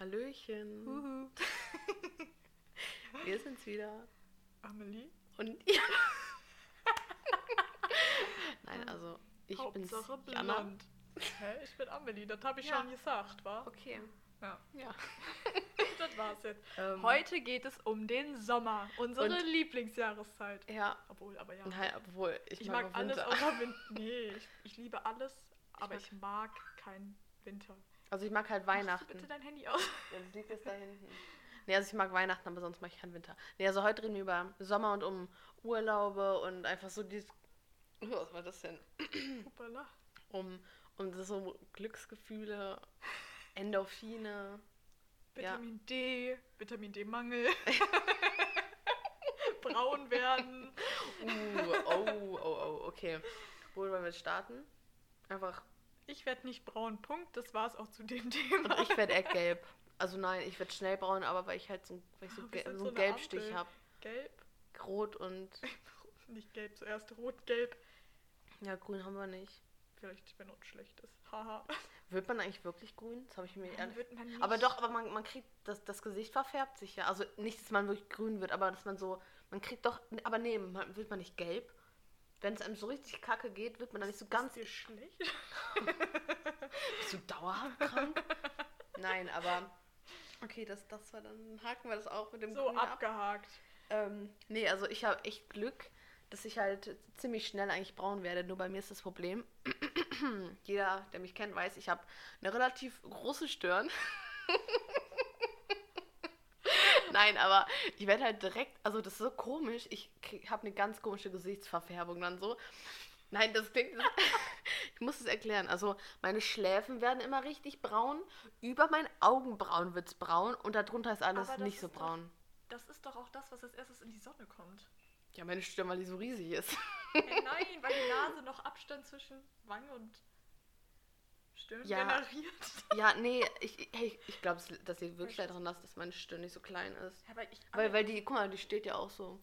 Hallöchen. Huhu. Wir sind's wieder. Amelie? Und ja. Nein, also ich bin's. Hauptsache Jana. blond. Hä? Ich bin Amelie, das habe ich Ja. schon gesagt, wa? Okay. Ja. Ja. Das war's jetzt. Ähm, Heute geht es um den Sommer, unsere Und- Lieblingsjahreszeit. Ja. Obwohl, aber ja. Nein, obwohl ich, Ich mag, mag alles außer Winter. Nee, ich, ich liebe alles, aber mag- ich mag keinen Winter. Also ich mag halt Machst Weihnachten. bitte dein Handy aus? Ja, das liegt jetzt da hinten. Nee, also ich mag Weihnachten, aber sonst mag ich keinen Winter. Nee, also heute reden wir über Sommer und um Urlaube und einfach so dieses. Oh, Was war das denn? Hoppala. Um, um so Glücksgefühle, Endorphine. Ja. Vitamin D, Vitamin D-Mangel. Braun werden. Uh, oh, oh, oh, okay. Wo wollen wir jetzt starten? Einfach. Ich werde nicht braun, Punkt. Das war's auch zu dem Thema. Und ich werde eher gelb. Also nein, ich werde schnell braun, aber weil ich halt so, weil ich so, gel- sind so so einen eine Gelbstich habe. Gelb, Rot und. nicht gelb, zuerst rot, gelb. Ja, grün haben wir nicht. Vielleicht, wenn uns schlecht ist. Haha. Wird man eigentlich wirklich grün? Das habe ich mir ehrlich. wird man nicht- Aber doch, aber man, man kriegt, das, das Gesicht verfärbt sich ja. Also nicht, dass man wirklich grün wird, aber dass man so, man kriegt doch, aber nee, man, wird man nicht gelb. Wenn es einem so richtig kacke geht, wird man dann nicht so ganz, Ist dir schlecht? bist du dauerhaft krank? Nein, aber, okay, das, das war dann, haken wir das auch mit dem So Grün ab. abgehakt. Ähm, nee, also ich habe echt Glück, dass ich halt ziemlich schnell eigentlich braun werde. Nur bei mir ist das Problem, jeder, der mich kennt, weiß, ich habe eine relativ große Stirn. Nein, aber ich werde halt direkt, also das ist so komisch, ich habe eine ganz komische Gesichtsverfärbung dann so. Nein, das klingt, ich muss es erklären. Also meine Schläfen werden immer richtig braun, über meinen Augenbrauen wird es braun und darunter ist alles das nicht so ist doch- braun. Das ist doch auch das, was als erstes in die Sonne kommt. Ja, meine Stirn, weil die so riesig ist. Hey, nein, weil die Nase noch Abstand zwischen Wange und Stirn Ja. generiert. Ja, nee, ich, hey, ich glaube, das liegt wirklich daran, dass, dass meine Stirn nicht so klein ist. Ja, weil, ich, Weil, weil die, guck mal, die steht ja auch so.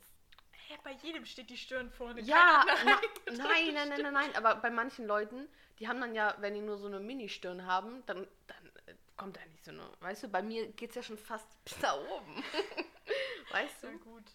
Hä, bei jedem steht die Stirn vorne. Ja, na, nein, nein, nein, nein, nein, aber bei manchen Leuten, die haben dann ja, wenn die nur so eine Mini-Stirn haben, dann, dann äh, kommt da nicht so eine, weißt du, bei mir geht es ja schon fast bis da oben. weißt du? gut.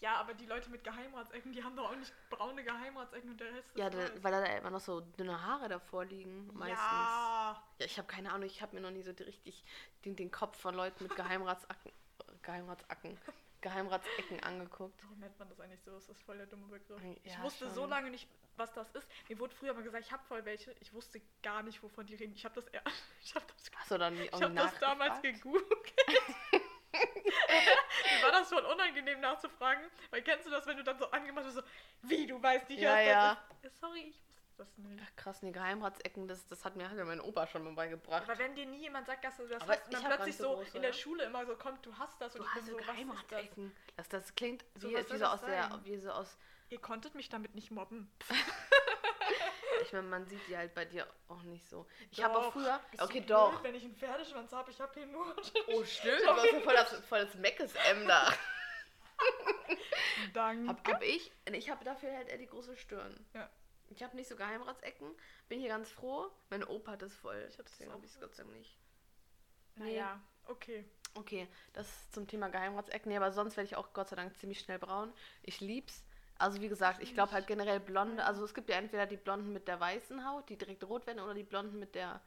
Ja, aber die Leute mit Geheimratsecken, die haben doch auch nicht braune Geheimratsecken und der Rest ist Ja, da, weil da immer noch so dünne Haare davor liegen, meistens. Ja, Ja, ich habe keine Ahnung, ich habe mir noch nie so richtig den, den Kopf von Leuten mit Geheimratsacken, Geheimratsacken, Geheimratsecken angeguckt. warum nennt man das eigentlich so? Das ist voll der dumme Begriff. ich Ja, wusste schon. so lange nicht, was das ist. Mir wurde früher mal gesagt, ich habe voll welche. Ich wusste gar nicht, wovon die reden. Ich habe das, eher- ich habe das, dann ich hab das damals gegoogelt. Mir war das voll unangenehm nachzufragen, weil kennst du das, wenn du dann so angemacht hast, so, wie, du weißt nicht, Ja, ja. ist? Sorry, ich wusste das nicht. Ach, krass, nee, Geheimratsecken, das, das hat mir, mir mein Opa schon mal beigebracht. Aber wenn dir nie jemand sagt, dass du das Aber hast, und dann plötzlich so große, in der. Schule immer so kommt, du hast das und Du ich hast so, ist das? Geheimratsecken. Das, das klingt So, wie, wie so aus der, wie so aus, Ihr konntet mich damit nicht mobben. ich meine, man sieht die halt bei dir auch nicht so. Ich habe auch früher, Bist okay, blöd? doch. Wenn ich einen Pferdeschwanz habe, ich habe den nur. Oh, stimmt, du hast ja voll das, voll das Meckes-M da. Danke. Hab, hab ich, ich habe dafür halt eher die große Stirn. Ja. Ich habe nicht so Geheimratsecken, bin hier ganz froh. Mein Opa hat das voll. Ich hab Deswegen habe ich es Gott sei Dank nicht. Naja, okay. Okay, das zum Thema Geheimratsecken. Nee, aber sonst werde ich auch Gott sei Dank ziemlich schnell braun. Ich lieb's. Also wie gesagt, ich glaube halt generell Blonde. Also es gibt ja entweder die Blonden mit der weißen Haut, die direkt rot werden, oder die Blonden mit der...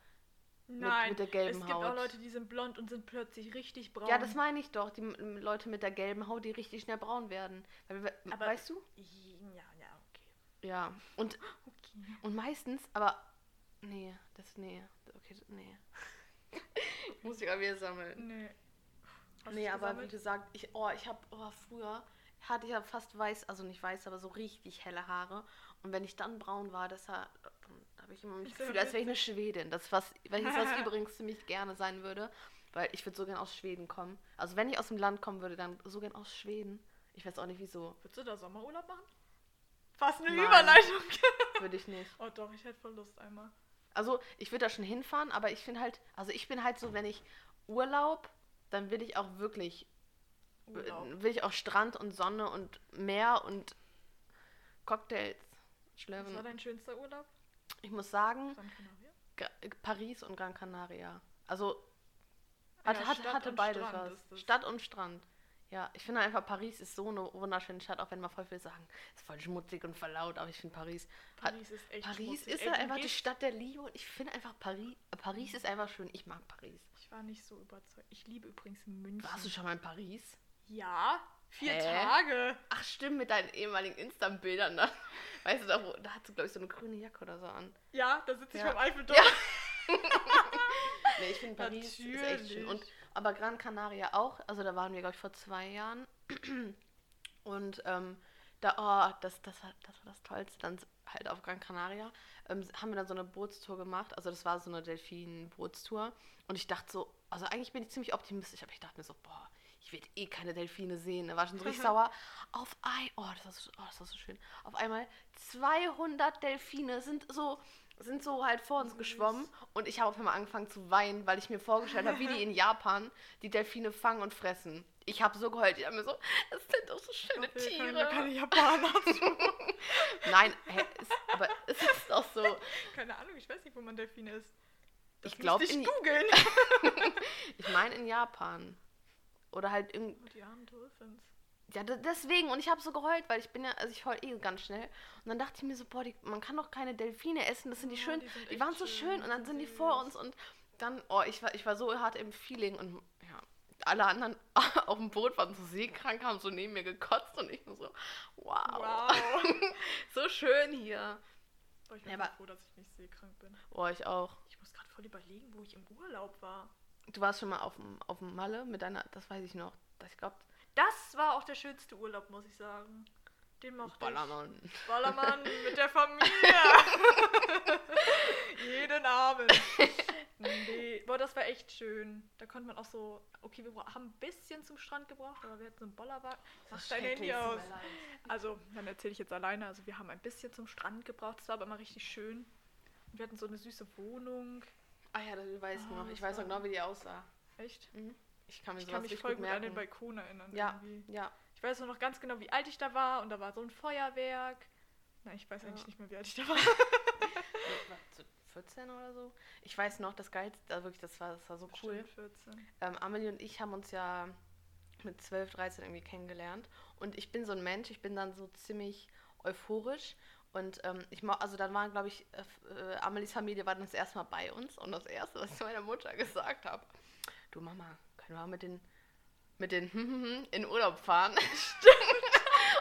Nein, mit der gelben es gibt auch. Leute, die sind blond und sind plötzlich richtig braun. Ja, das meine ich doch. Die Leute mit der gelben Haut, die richtig schnell braun werden. We- Aber- weißt du? Ja, ja, okay. Ja. Und, Okay. und meistens, aber... Nee, das... Nee. Okay, nee. Muss ich auch wieder sammeln. Nee. Hast nee, aber wie gesammelt? gesagt, ich, oh, ich habe oh, früher hatte ich ja fast weiß, also nicht weiß, aber so richtig helle Haare. Und wenn ich dann braun war, das da habe ich immer mich gefühlt, als wäre ich eine Schwedin. Das was, welches was übrigens ziemlich gerne sein würde, weil ich würde so gern aus Schweden kommen. Also wenn ich aus dem Land kommen würde, dann so gern aus Schweden. Ich weiß auch nicht wieso, Würdest du da Sommerurlaub machen? Fast eine Nein. Überleitung. würde ich nicht. oh doch, ich hätte voll Lust einmal. Also ich würde da schon hinfahren, aber ich finde halt, also ich bin halt so, wenn ich Urlaub, dann will ich auch wirklich Urlaub. will ich auch Strand und Sonne und Meer und Cocktails Was schlürfen. war dein schönster Urlaub? Ich muss sagen, Paris und Gran Canaria. Also Hatte, Ja, hatte, Stadt hatte beides Strand was. Stadt und Strand. Ja, ich finde einfach, Paris ist so eine wunderschöne Stadt, auch wenn mal voll viele sagen, ist voll schmutzig und voll laut, aber ich finde Paris. hat- Paris ist echt Paris schmutzig. ist ja einfach die Stadt der Liebe und ich finde einfach Paris, Paris ist einfach schön. Ich mag Paris. Ich war nicht so überzeugt. Ich liebe übrigens München. Warst du schon mal in Paris? Ja, vier Hä? Tage. Ach stimmt, mit deinen ehemaligen Insta-Bildern da. Weißt du, da, wo, da hat sie, glaube ich, so eine grüne Jacke oder so an. Ja, da sitze ich Ja. beim Eiffelturm. Ja. Nee, ich finde Paris ist echt schön. Und, Natürlich. aber Gran Canaria auch. Also da waren wir, glaube ich, vor zwei Jahren. Und ähm, da, oh, das, das, war, das war das Tollste. Dann halt auf Gran Canaria ähm, haben wir dann so eine Bootstour gemacht. Also das war so eine Delfin-Bootstour. Und ich dachte so, also eigentlich bin ich ziemlich optimistisch, aber ich dachte mir so, boah, ich werde eh keine Delfine sehen. Da war schon so richtig sauer. Auf ein, oh das, war so, oh, das war so schön. Auf einmal 200 Delfine sind so, sind so halt vor uns geschwommen. Und ich habe auf einmal angefangen zu weinen, weil ich mir vorgestellt habe, wie die in Japan die Delfine fangen und fressen. Ich habe so geheult. Ich habe mir so, das sind doch so schöne Wir können Tiere. ja keine Japaner. Nein, hä, ist, aber es ist doch so. keine Ahnung, ich weiß nicht, wo man Delfine ist. Das Ich glaub, müsste in- ich googeln. Ich meine in Japan. Oder halt irgend, Oh, die armen Dolphins. Ja, de- deswegen. Und ich habe so geheult, weil ich bin ja, also ich heul eh ganz schnell. Und dann dachte ich mir so, boah, die, man kann doch keine Delfine essen, das sind die Ja, schön. die Die, waren so schön, schön und dann sind die vor uns und dann, oh, ich war, ich war so hart im Feeling und ja, alle anderen auf dem Boot waren so seekrank, haben so neben mir gekotzt und ich nur so, wow, Wow. so schön hier. Boah, ich bin Ja, aber- froh, dass ich nicht seekrank bin. Boah, ich auch. Ich muss gerade voll überlegen, wo ich im Urlaub war. Du warst schon mal auf dem, auf dem Malle mit deiner, das weiß ich noch. Das, ich glaube, Das war auch der schönste Urlaub, muss ich sagen. Den mochte ich. Ballermann. Ballermann mit der Familie. Jeden Abend. Nee, boah, das war echt schön. Da konnte man auch so, okay, wir haben ein bisschen zum Strand gebraucht, aber wir hatten so einen Bollerwagen. Mach dein Handy aus. Also, dann erzähle ich jetzt alleine. Also, wir haben ein bisschen zum Strand gebraucht. Das war aber immer richtig schön. Und wir hatten so eine süße Wohnung. Ah ja, du weißt Ah, noch. Ich weiß noch genau, wie die aussah. Echt? Ich kann mir Ich kann mich voll gut gut an den. Balkon erinnern. Ja, Irgendwie. ja. Ich weiß nur noch ganz genau, wie alt ich da war. Und da war so ein Feuerwerk. Nein, ich weiß Ja. eigentlich nicht mehr, wie alt ich da war. So 14 oder so. Ich weiß noch, das Geilste, also wirklich, das war, das war so cool. Bestimmt 14. Ähm, Amelie und ich haben uns ja mit 12, 13 irgendwie kennengelernt. Und ich bin so ein Mensch, ich bin dann so ziemlich euphorisch. Und ähm, ich also dann waren, glaube ich, äh, äh, Amelies Familie war dann das erste Mal bei uns. Und das erste, was ich meiner Mutter gesagt habe, du Mama, können wir mal mit den, mit den in Urlaub fahren?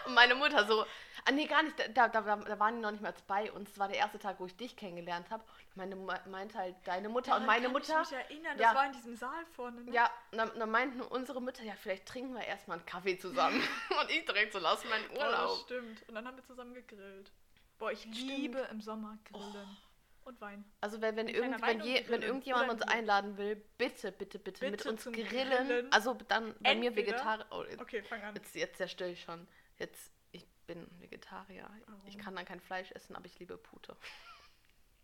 Und meine Mutter so, ah nee, gar nicht, da, da, da, waren die noch nicht mal bei uns. Das war der erste Tag, wo ich dich kennengelernt habe. Meine meinte halt deine Mutter und meine Mutter. Kann ich mich erinnern, das Ja. war in diesem Saal vorne. Ne? Ja, dann, dann meinten unsere Mütter, ja, vielleicht trinken wir erstmal einen Kaffee zusammen. und ich direkt so, lass meinen Oh, das Urlaub. stimmt. Und dann haben wir zusammen gegrillt. Boah, ich Stimmt. Oh. liebe im Sommer grillen. Und Wein. Also wenn, wenn, irgend, wenn, je, wenn irgendjemand uns einladen will, bitte, bitte, bitte, mit Bitte uns zum grillen. Grillen. Also dann bei mir Entweder- Vegetarier. Oh, Okay, fang an. jetzt, jetzt zerstöre ich schon. Jetzt, ich bin Vegetarier. Ich Warum? kann dann kein Fleisch essen, aber ich liebe Pute.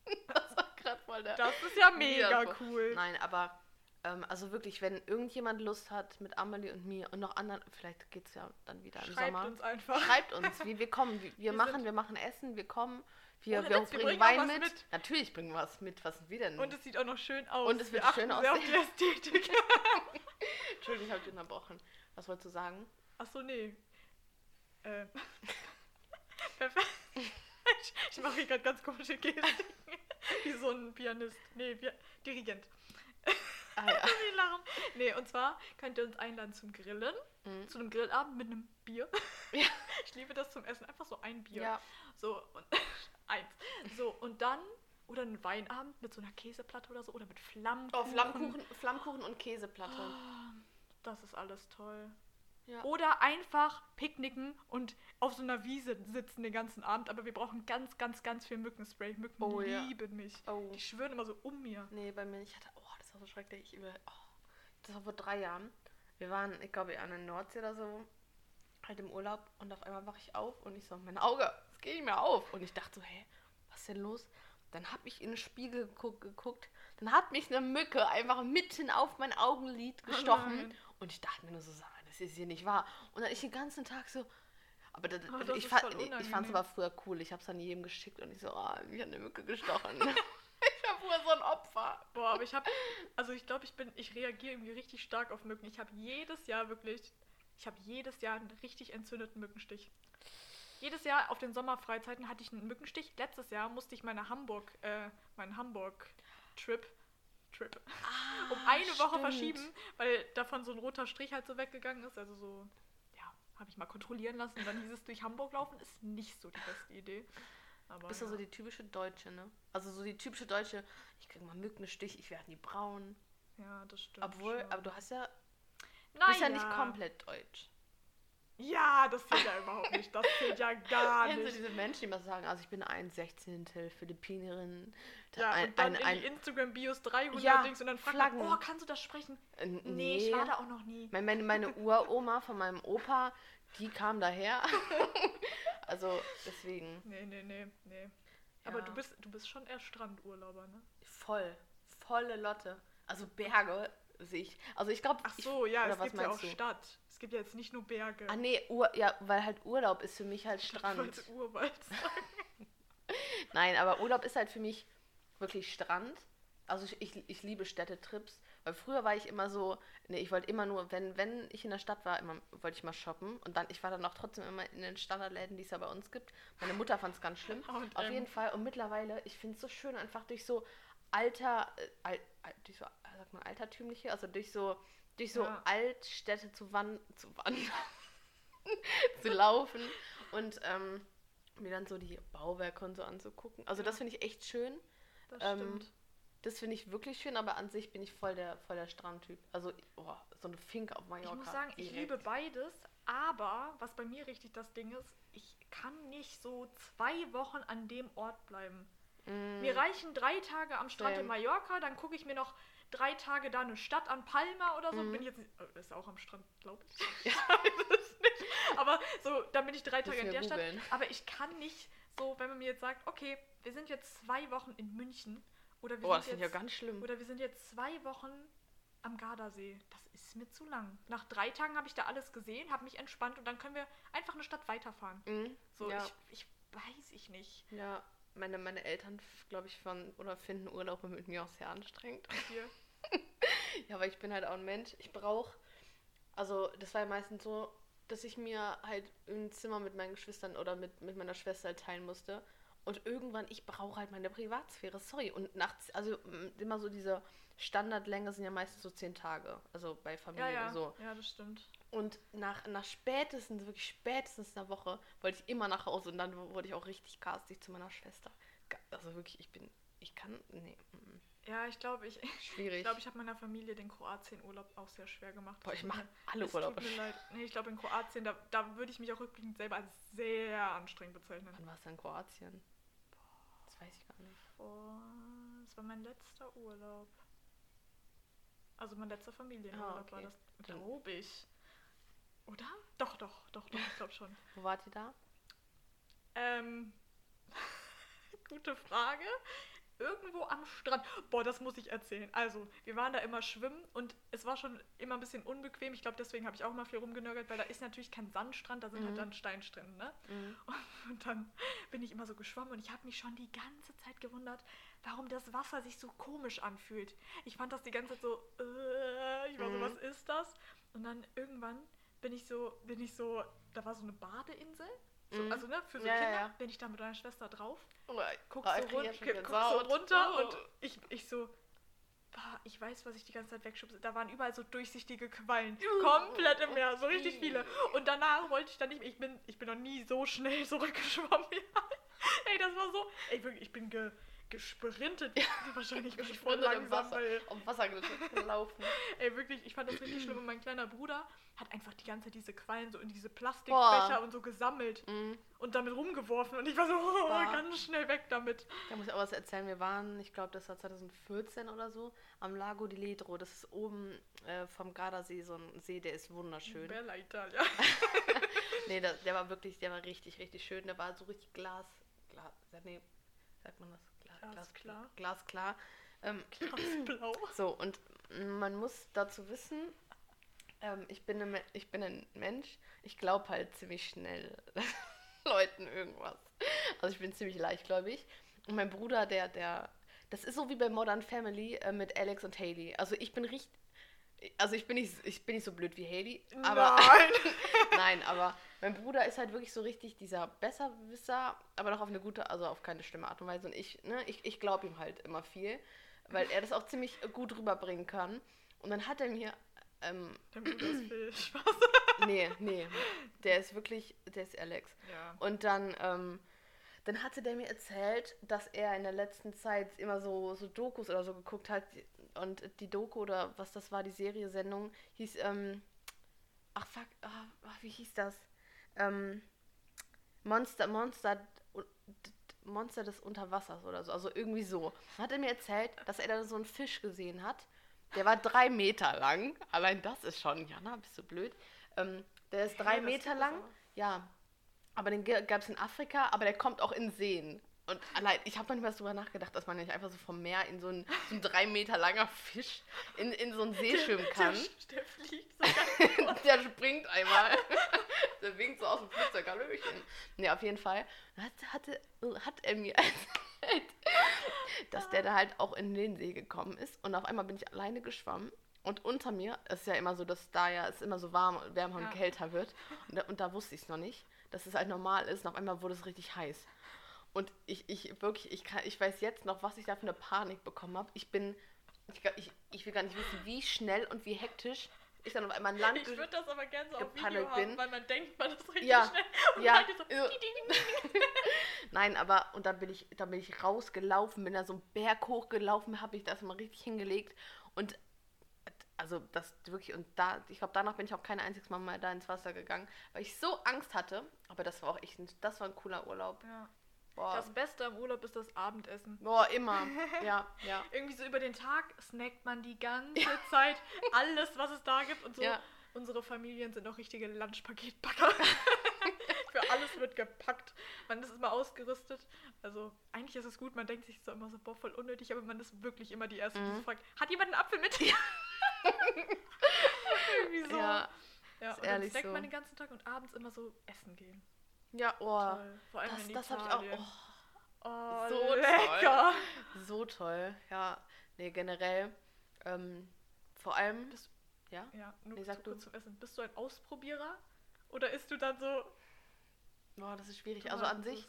das war gerade voll der... Das ist ja mega cool. Nein, aber ähm, also wirklich, wenn irgendjemand Lust hat mit Amelie und mir und noch anderen, vielleicht geht es ja dann wieder im Schreibt Sommer. uns einfach. Schreibt uns, wie wir kommen. Wir, wir machen, wir machen Essen, wir kommen. Wir, wir bringen bringen Wein mit. mit. Natürlich bringen wir was mit. Was sind wir denn? Und es sieht auch noch schön aus. Und es wird wir schön sehr auf aussehen. die Ästhetik. Entschuldigung, ich habe dich unterbrochen. Was wolltest du sagen? Achso, nee. Äh. Perfekt. Ich, mache hier gerade ganz komische Gesten. Wie so ein Pianist. Nee, Dirigent. Ah, ja. Lachen. Nee, und zwar könnt ihr uns einladen zum Grillen. Mhm. Zu einem Grillabend mit einem Bier. Ja. Ich liebe das zum Essen. Einfach so ein Bier. ja. So, und eins. So, und dann, oder einen Weinabend mit so einer Käseplatte oder so, oder mit Flammkuchen. Oh, Flammkuchen, Flammkuchen und Käseplatte. Das ist alles toll. Ja. Oder einfach picknicken und auf so einer Wiese sitzen den ganzen Abend, aber wir brauchen ganz, ganz, ganz viel Mückenspray. Mücken Oh, ja. lieben mich. Oh. Die schwören immer so um mir. Nee, bei mir, ich hatte, oh, das war so schrecklich. Ich über, oh, das war vor drei Jahren. Wir waren, ich glaube, an der Nordsee oder so, halt im Urlaub und auf einmal wache ich auf und ich so, mein Auge, es geht nicht mehr auf. Und ich dachte so, hä, was ist denn los? Dann habe ich in den Spiegel geguckt, geguckt, dann hat mich eine Mücke einfach mitten auf mein Augenlid gestochen. nein. und ich dachte mir nur so, das ist hier nicht wahr. Und dann ich den ganzen Tag so, aber das, Oh, das ich, fand, ich fand es aber früher cool. Ich habe es dann jedem geschickt und ich so, ah, mich hat eine Mücke gestochen. pur so ein Opfer. Boah, aber ich habe, also ich glaube, ich bin, ich reagiere irgendwie richtig stark auf Mücken. Ich habe jedes Jahr wirklich, ich habe jedes Jahr einen richtig entzündeten Mückenstich. Jedes Jahr auf den Sommerfreizeiten hatte ich einen Mückenstich. Letztes Jahr musste ich meine Hamburg, äh, meinen Hamburg-Trip Trip. Ah, um eine Woche stimmt. verschieben, weil davon so ein roter Strich halt so weggegangen ist. Also so, ja, habe ich mal kontrollieren lassen. Und dann hieß es, durch Hamburg laufen ist nicht so die beste Idee. Aber Bist du ja. so die typische Deutsche, ne? Also so die typische Deutsche, ich krieg mal Mückenstich, ich werde nie braun. Ja, das stimmt. Obwohl, schon. aber du hast ja, Nein, bist ja nicht komplett deutsch. Ja, das zählt ja überhaupt nicht. Das zählt ja gar Kennst du nicht. diese Menschen, die mal sagen, also ich bin ein Sechzehntel Philippinerin. Ja, ein, und dann ein, in ein, die Instagram-Bios 300 Ja, Dings und dann fragt Flaggen. man, oh, kannst du das sprechen? äh, Nee, nee, ich war da auch noch nie. Meine, meine, meine Uroma von meinem Opa, die kam daher. also deswegen, Nee, nee, nee, nee. Aber Ja. du bist, du bist schon eher Strandurlauber, ne? voll, volle Lotte. Also Berge sehe ich. Also ich glaube, Ach so, ja, oder es was gibt ja auch du? Stadt. Es gibt ja jetzt nicht nur Berge. Ah nee, Ur, ja, weil halt Urlaub ist für mich halt Ich Strand. wollte Urwald sagen. Nein, aber Urlaub ist halt für mich wirklich Strand. Also ich, ich, ich liebe Städtetrips, weil früher war ich immer so, nee, ich wollte immer nur, wenn, wenn ich in der Stadt war, immer wollte ich mal shoppen und dann, ich war dann auch trotzdem immer in den Standardläden, die es ja bei uns gibt. Meine Mutter fand es ganz schlimm. H&M. Auf jeden Fall. Und mittlerweile, ich finde es so schön, einfach durch so alter, äh, al, al, durch so, äh, sag mal, altertümliche, also durch so, durch so Ja. Altstädte zu, wan zu wandern, zu laufen und ähm, mir dann so die Bauwerke und so anzugucken. Also das Ja. finde ich echt schön. Das Ähm, stimmt. Das finde ich wirklich schön, aber an sich bin ich voll der, voll der Strandtyp. Also, oh, so eine Finke auf Mallorca. Ich muss sagen, ich direkt. liebe beides, aber was bei mir richtig das Ding ist, ich kann nicht so zwei Wochen an dem Ort bleiben. Mm, Mir reichen drei Tage am Strand in Same. Mallorca, dann gucke ich mir noch drei Tage da eine Stadt an Palma oder so. Mhm. Bin jetzt oh, das ist auch am Strand, glaube ich. Ich weiß es nicht. Aber so, dann bin ich drei Tage in der Stadt. googeln. Aber ich kann nicht so, wenn man mir jetzt sagt, okay, wir sind jetzt zwei Wochen in München oder wir Oh, das sind finde ich ja jetzt ganz schlimm. oder wir sind jetzt zwei Wochen am Gardasee. Das ist mir zu lang. Nach drei Tagen habe ich da alles gesehen, habe mich entspannt und dann können wir einfach eine Stadt weiterfahren. Mhm, So, ja. ich, ich weiß ich nicht. Ja, meine, meine Eltern, glaube ich, von oder finden Urlaub mit mir auch sehr anstrengend. Ja, aber ich bin halt auch ein Mensch. Ich brauche, also das war ja meistens so, dass ich mir halt ein Zimmer mit meinen Geschwistern oder mit, mit meiner Schwester halt teilen musste. Und irgendwann, ich brauche halt meine Privatsphäre, sorry. Und nachts, also m, immer so diese Standardlänge sind ja meistens so zehn Tage. Also bei Ja, Familie ja. so. Ja, das stimmt. Und nach, nach spätestens, wirklich spätestens einer Woche, wollte ich immer nach Hause und dann wurde ich auch richtig garstig zu meiner Schwester. Also wirklich, ich bin, ich kann, nee, mm, Ja, ich glaube, ich, schwierig. ich, glaube, ich habe meiner Familie den Kroatien-Urlaub auch sehr schwer gemacht. Boah, ich tut mache alle Urlaube. Tut mir leid. Nee, ich glaube, in Kroatien, da, da würde ich mich auch rückblickend selber als sehr anstrengend bezeichnen. Wann warst du in Kroatien? Das weiß ich gar nicht. Oh, das war mein letzter Urlaub. Also mein letzter Familienurlaub Ah, okay. war das, glaube ich. Oder? Doch, doch, doch, doch, ich glaube schon. Wo wart ihr da? Ähm, gute Frage. Irgendwo am Strand. Boah, das muss ich erzählen. Also, wir waren da immer schwimmen und es war schon immer ein bisschen unbequem. Ich glaube, deswegen habe ich auch mal viel rumgenörgelt, weil da ist natürlich kein Sandstrand, da sind Mhm. halt dann Steinstrände, ne? Mhm. Und dann bin ich immer so geschwommen und ich habe mich schon die ganze Zeit gewundert, warum das Wasser sich so komisch anfühlt. Ich fand das die ganze Zeit so, äh, ich war so, Mhm. was ist das? Und dann irgendwann bin ich so, bin ich so, da war so eine Badeinsel. So, Mhm. Also ne, für so Ja, Kinder ja. bin ich da mit meiner Schwester drauf, Oh, guck, ah, so, ich run guck so runter Oh. und ich, ich so, bah, ich weiß, was ich die ganze Zeit wegschubse. Da waren überall so durchsichtige Quallen, komplett im Meer, so richtig viele. Und danach wollte ich dann nicht mehr, ich bin, ich bin noch nie so schnell zurückgeschwommen. ey, das war so, ey, wirklich, ich bin ge, gesprintet. Wahrscheinlich ich voll langsam, Wasser, weil, auf Wasser gelaufen. ey, wirklich, ich fand das richtig schlimm. Und mein kleiner Bruder hat einfach die ganze Zeit diese Quallen so in diese Plastikbecher und so gesammelt Mhm. und damit rumgeworfen. Und ich war so, oh, ganz schnell weg damit. Da muss ich auch was erzählen. Wir waren, ich glaube, das war 2014 oder so, am Lago di Ledro. Das ist oben äh, vom Gardasee, so ein See, der ist wunderschön. Bella Italia. Nee, der, der war wirklich, der war richtig, richtig schön. Der war so richtig Glas, Glas, nee, sagt man das? Gla- Glasklar. Glasklar. Ähm, Blau. so, und man muss dazu wissen, ähm, ich, bin ein, ich bin ein Mensch, ich glaube halt ziemlich schnell Leuten irgendwas. Also ich bin ziemlich leichtgläubig. Und mein Bruder, der, der, das ist so wie bei Modern Family äh, mit Alex und Haley. Also ich bin richtig, also ich bin nicht, ich bin nicht so blöd wie Haley, aber Nein. aber mein Bruder ist halt wirklich so richtig dieser Besserwisser, aber noch auf eine gute, also auf keine schlimme Art und Weise. Und ich, ne, ich, ich glaube ihm halt immer viel, weil er das auch ziemlich gut rüberbringen kann. Und dann hat er mir, ähm, Dein Bruder ist Phil. Spaß. nee, nee, der ist wirklich, der ist Alex. Ja. Und dann, ähm, dann hatte der mir erzählt, dass er in der letzten Zeit immer so, so Dokus oder so geguckt hat. Und die Doku oder was das war, die Serie, Sendung, hieß, ähm, ach fuck, ah, ah, wie hieß das? Ähm, Monster, Monster, Monster des Unterwassers oder so, also irgendwie so. Dann hat er mir erzählt, dass er da so einen Fisch gesehen hat. Der war drei Meter lang. Allein das ist schon, Jana, bist du blöd? Ähm, der ist drei das Meter lang. Ja, aber den gab es in Afrika, aber der kommt auch in Seen. Und allein, ich habe manchmal darüber nachgedacht, dass man nicht einfach so vom Meer in so einen, so einen drei Meter langer Fisch in, in so einen See schwimmen kann. Der, der fliegt so ganz der springt einmal. der winkt so aus dem Flugzeug, Hallöchen. Ne, auf jeden Fall hat, hatte, hat er mir erzählt, dass der da halt auch in den See gekommen ist. Und auf einmal bin ich alleine geschwommen. Und unter mir, es ist ja immer so, dass da ja es immer so warm, wärmer und Ja. kälter wird. Und da, und da wusste ich es noch nicht, dass es halt normal ist. Und auf einmal wurde es richtig heiß. Und ich, ich wirklich, ich, kann, ich weiß jetzt noch, was ich da für eine Panik bekommen habe. Ich bin, ich, ich, ich will gar nicht wissen, wie schnell und wie hektisch ich dann auf einmal an Land Ich würde das aber gerne so auf Video haben, bin. weil man denkt, man ist richtig Ja, schnell. Und ja, dann so, di. Nein, aber und dann bin ich, dann bin ich rausgelaufen, bin da so einen Berg hochgelaufen, habe ich das mal richtig hingelegt und also das wirklich und da, ich glaube danach bin ich auch kein einziges Mal mehr da ins Wasser gegangen, weil ich so Angst hatte. Aber das war auch echt, ein, das war ein cooler Urlaub. Ja. Boah, Das Beste am Urlaub ist das Abendessen. boah immer, ja, ja, Irgendwie so über den Tag snackt man die ganze Zeit alles, was es da gibt. Und so, Ja. unsere Familien sind auch richtige Lunchpaketbacker. Für alles wird gepackt. Man ist immer ausgerüstet. Also eigentlich ist es gut, man denkt sich so immer so, boah, voll unnötig, aber man ist wirklich immer die Erste, die Mhm. so fragt, hat jemand einen Apfel mit? Irgendwie so. ja, Ja, und dann snackt so. man den ganzen Tag und abends immer so essen gehen. Ja, oh, Toll. Vor allem das, in das habe ich auch, Oh, So lecker. oh, so toll, ja, nee, generell, ähm, vor allem, Bist- ja, Ja, nur Nee, sag du. kurz zum Essen. Bist du ein Ausprobierer? Oder isst du dann so. boah, das ist schwierig, also an sich?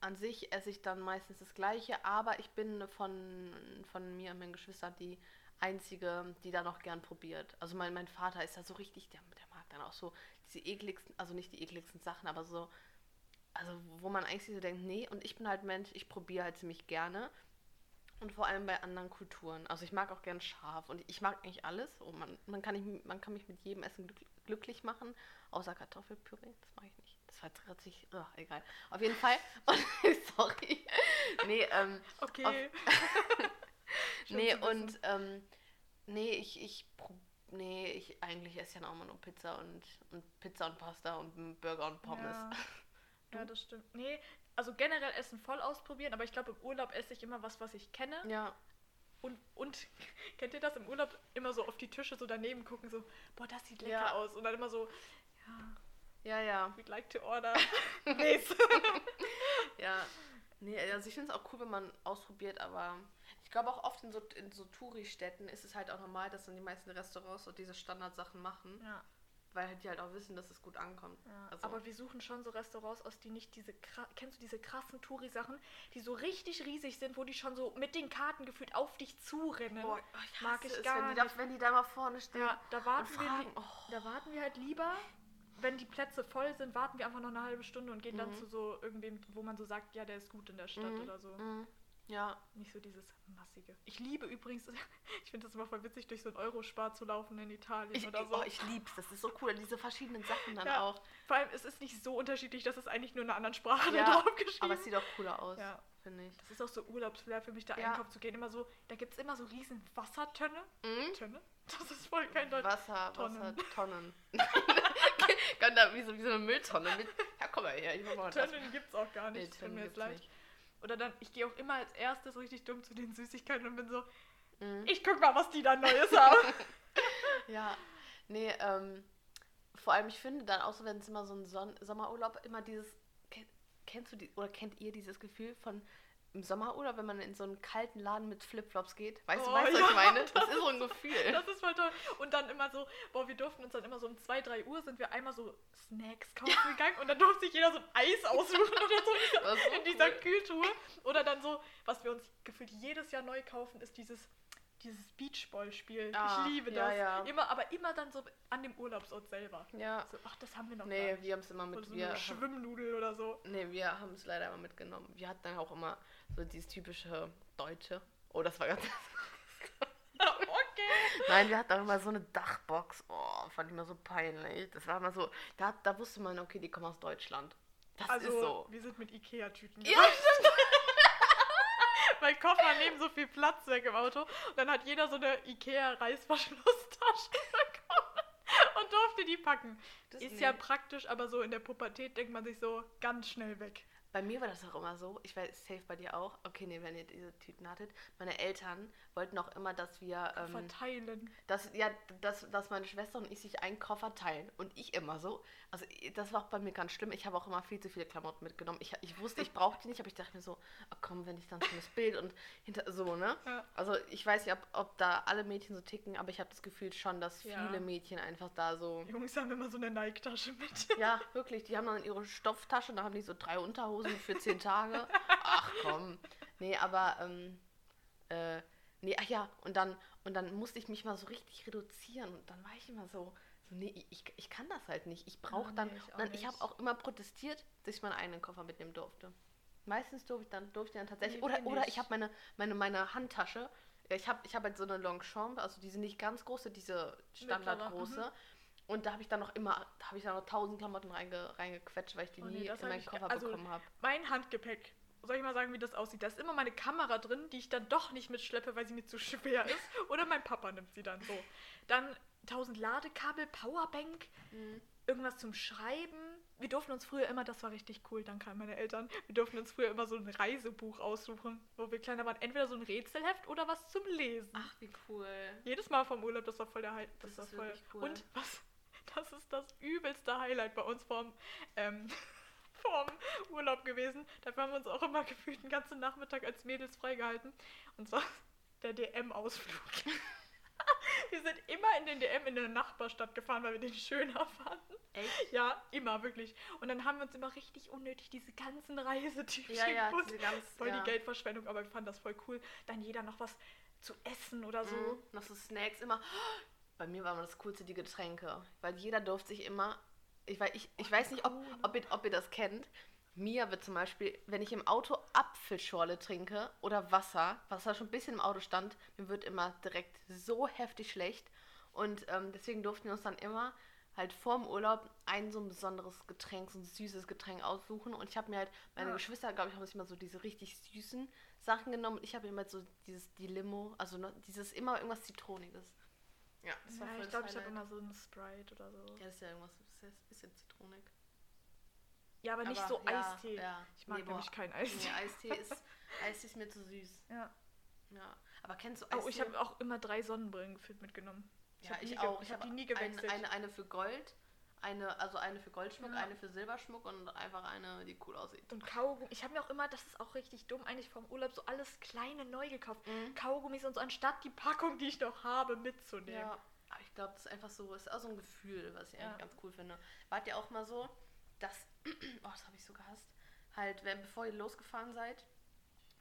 An sich esse ich dann meistens das Gleiche, aber ich bin von, von mir und meinen Geschwistern die Einzige, die da noch gern probiert. Also mein, mein Vater ist da so richtig, der, der mag dann auch so diese ekligsten, also nicht die ekligsten Sachen, aber so, also wo man eigentlich so denkt, nee, und ich bin halt Mensch, ich probiere halt ziemlich gerne. Und vor allem bei anderen Kulturen. Also ich mag auch gern scharf und ich mag eigentlich alles. Und man, man, kann, nicht, man kann mich mit jedem Essen glück, glücklich machen, außer Kartoffelpüree. Das mag ich nicht. Das vertritt sich. Oh, egal. Auf jeden Fall. Und, sorry. Nee, ähm, Okay. Schön nee, und ähm, nee, ich, ich prob- nee, ich eigentlich esse ja auch immer nur Pizza und, und Pizza und Pasta und Burger und Pommes. Ja. ja, das stimmt. Nee, also generell Essen voll ausprobieren, aber ich glaube, im Urlaub esse ich immer was, was ich kenne. Ja. Und, und kennt ihr das im Urlaub immer so auf die Tische so daneben gucken, so, boah, das sieht lecker Ja. aus. Und dann immer so, ja, Ja, ja. we'd like to order. Ja. Nee, also ich finde es auch cool, wenn man ausprobiert, aber glaube auch oft in so, in so Touri-Städten ist es halt auch normal, dass dann die meisten Restaurants so diese Standardsachen machen, ja, weil halt die halt auch wissen, dass es gut ankommt. ja. Also- Aber wir suchen schon so Restaurants aus, die nicht diese, kennst du diese krassen Touri-Sachen, die so richtig riesig sind, wo die schon so mit den Karten gefühlt auf dich zurennen. Boah, ich Mag ich es, gar wenn die, da, nicht. wenn die da mal vorne stehen. Ja, da warten, wir, oh. da warten wir halt lieber, wenn die Plätze voll sind, warten wir einfach noch eine halbe Stunde und gehen dann Mhm. zu so irgendwem, wo man so sagt, ja, der ist gut in der Stadt Mhm, oder so. mhm. Ja, Nicht so dieses massige. Ich liebe übrigens, ich finde das immer voll witzig, durch so ein Eurospar zu laufen in Italien ich, oder so. oh, ich lieb's. Das ist so cool, diese verschiedenen Sachen dann Ja. auch. Vor allem, es ist nicht so unterschiedlich, dass es eigentlich nur in einer anderen Sprache Ja, da drauf geschrieben Aber es sieht auch cooler aus, Ja. finde ich. Das ist auch so Urlaubsflair für mich, da Ja. einkaufen zu gehen. Immer so, da gibt es immer so riesen Wassertönne. Mhm. Tönne? Das ist voll kein Deutsch. Wasser, Tonnen. Wasser, Tonnen. Kann da wie so, wie so eine Mülltonne mit. Ja, komm mal her, ich mach mal. Tönnen gibt es auch gar Nee, nicht. tut Tonnen mir jetzt leid. nicht. Oder dann, ich gehe auch immer als erstes richtig dumm zu den Süßigkeiten und bin so, Mhm. ich guck mal, was die da Neues haben. Ja, nee, ähm, vor allem, ich finde dann auch so, wenn es immer so ein Son Sommerurlaub, immer dieses, ken- kennst du die, oder kennt ihr dieses Gefühl von, im Sommerurlaub, wenn man in so einen kalten Laden mit Flipflops geht. Weißt du, Oh, weißt du, ja, was ich meine? das Das ist so ein Gefühl. Das ist voll toll. Und dann immer so, boah, wir durften uns dann immer so um 2, 3 Uhr sind wir einmal so Snacks kaufen gegangen und dann durfte sich jeder so ein Eis aussuchen oder so so in dieser cool. Kühltruhe. Oder dann so, was wir uns gefühlt jedes Jahr neu kaufen, ist dieses, dieses Beachball-Spiel. Ah, ich liebe ja, das. ja. Immer, aber immer dann so an dem Urlaubsort selber. Ja. So, ach, das haben wir noch gar Nee, nicht. wir haben es immer Oder mit. so eine Schwimmnudel oder so. nee, wir haben es leider immer mitgenommen. Wir hatten dann auch immer so dieses typische Deutsche. Oh, das war ganz. okay. Nein, wir hatten auch immer so eine Dachbox. Oh, fand ich immer so peinlich. Das war immer so. Da, da wusste man, okay, die kommen aus Deutschland. Das Also, ist so. wir sind mit Ikea-Tüten. Ja, stimmt. Mein Koffer nehmen so viel Platz weg im Auto. Und dann hat jeder so eine Ikea-Reißverschlusstasche bekommen und durfte die packen. Das- ist nee. ja praktisch, aber so in der Pubertät denkt man sich so ganz schnell weg. Bei mir war das auch immer so, ich weiß, safe bei dir auch. Okay, nee, wenn ihr diese Tüten hattet. Meine Eltern wollten auch immer, dass wir. Ähm, Verteilen. dass, ja, dass, dass meine Schwester und ich sich einen Koffer teilen. Und ich immer so. Also, das war auch bei mir ganz schlimm. Ich habe auch immer viel zu viele Klamotten mitgenommen. Ich, ich wusste, ich brauche die nicht, aber ich dachte mir so, oh, komm, wenn ich dann schon das Bild und hinter. So, ne? Ja. Also, ich weiß nicht, ob, ob da alle Mädchen so ticken, aber ich habe das Gefühl schon, dass Ja. viele Mädchen einfach da so. Jungs haben immer so eine Nike-Tasche mit. Ja, wirklich. Die haben dann ihre Stofftasche, da haben die so drei Unterhosen für zehn Tage. Ach komm. Nee, aber, ähm, äh, nee, ach ja, und dann, und dann musste ich mich mal so richtig reduzieren. Und dann war ich immer so, so nee, ich, ich kann das halt nicht. Ich brauche Ja, dann, nee, ich dann, ich habe auch immer protestiert, dass ich meinen eigenen Koffer mitnehmen durfte. Meistens durfte ich dann, durfte ich dann tatsächlich, Nee, oder, oder ich habe meine, meine, meine Handtasche, ich habe ich hab halt so eine Longchamp, also diese nicht ganz große, diese standardgroße. Mhm. Und da habe ich dann noch immer, da habe ich dann noch tausend Klamotten reinge, reingequetscht, weil ich die Oh nee, nie in meinen ich- Koffer also- bekommen habe. Mein Handgepäck. Soll ich mal sagen, wie das aussieht? Da ist immer meine Kamera drin, die ich dann doch nicht mitschleppe, weil sie mir zu schwer ist. Oder mein Papa nimmt sie dann so. Dann 1000 Ladekabel, Powerbank, irgendwas zum Schreiben. Wir durften uns früher immer, das war richtig cool, danke an meine Eltern, wir durften uns früher immer so ein Reisebuch aussuchen, wo wir kleiner waren. Entweder so ein Rätselheft oder was zum Lesen. Ach, wie cool. Jedes Mal vom Urlaub, das war voll der Highlight. Das, Das war voll. cool. Und was? Das ist das übelste Highlight bei uns vom, ähm, vom Urlaub gewesen. Dafür haben wir uns auch immer gefühlt den ganzen Nachmittag als Mädels freigehalten. Und zwar der DM-Ausflug. wir sind immer in den DM in der Nachbarstadt gefahren, weil wir den schöner fanden. Echt? Ja, immer, wirklich. Und dann haben wir uns immer richtig unnötig diese ganzen Reisetücher Ja, ja, diese ganz, Voll ja. die Geldverschwendung, aber wir fanden das voll cool. Dann jeder noch was zu essen oder so. Mhm. Noch so Snacks immer. Bei mir war immer das Coolste die Getränke. Weil jeder durfte sich immer. Ich, weiß- ich, ich weiß nicht, ob, ob, ihr, ob ihr das kennt. Mir wird zum Beispiel, wenn ich im Auto Apfelschorle trinke oder Wasser, was da schon ein bisschen im Auto stand, mir wird immer direkt so heftig schlecht. Und ähm, deswegen durften wir uns dann immer halt vorm Urlaub ein so ein besonderes Getränk, so ein süßes Getränk aussuchen. Und ich habe mir halt, meine Ja. Geschwister, glaube ich, haben sich immer so diese richtig süßen Sachen genommen. Ich habe immer so dieses die Limo, also ne, dieses immer irgendwas Zitroniges. Ja, das war Ja, voll ich glaube, ich habe immer so ein Sprite oder so. Ja, das ist ja irgendwas, das ist ja ein bisschen zitronig. Ja, aber nicht Aber so ja, Eistee. ja. Ich mag Nee, nämlich boah. keinen Eistee. Nee, Eistee ist, Eistee ist mir zu süß. Ja. Ja. Aber kennst du Eistee? Oh, ich habe auch immer drei Sonnenbrillen gefühlt mitgenommen. ja, hab ich auch. Ich hab habe die nie ein, gewechselt. eine, eine für Gold, eine, also eine für Goldschmuck, Ja. eine für Silberschmuck und einfach eine, die cool aussieht. Und Kaugummi. Ich habe mir auch immer, das ist auch richtig dumm, eigentlich vom Urlaub so alles kleine neu gekauft. Mhm. Kaugummis und so, anstatt die Packung, die ich noch habe, mitzunehmen. Ja, aber ich glaube, das ist einfach so, ist auch so ein Gefühl, was ich Ja. eigentlich ganz cool finde. Wart ihr auch mal so, dass, oh, das habe ich so gehasst, halt, wenn, bevor ihr losgefahren seid,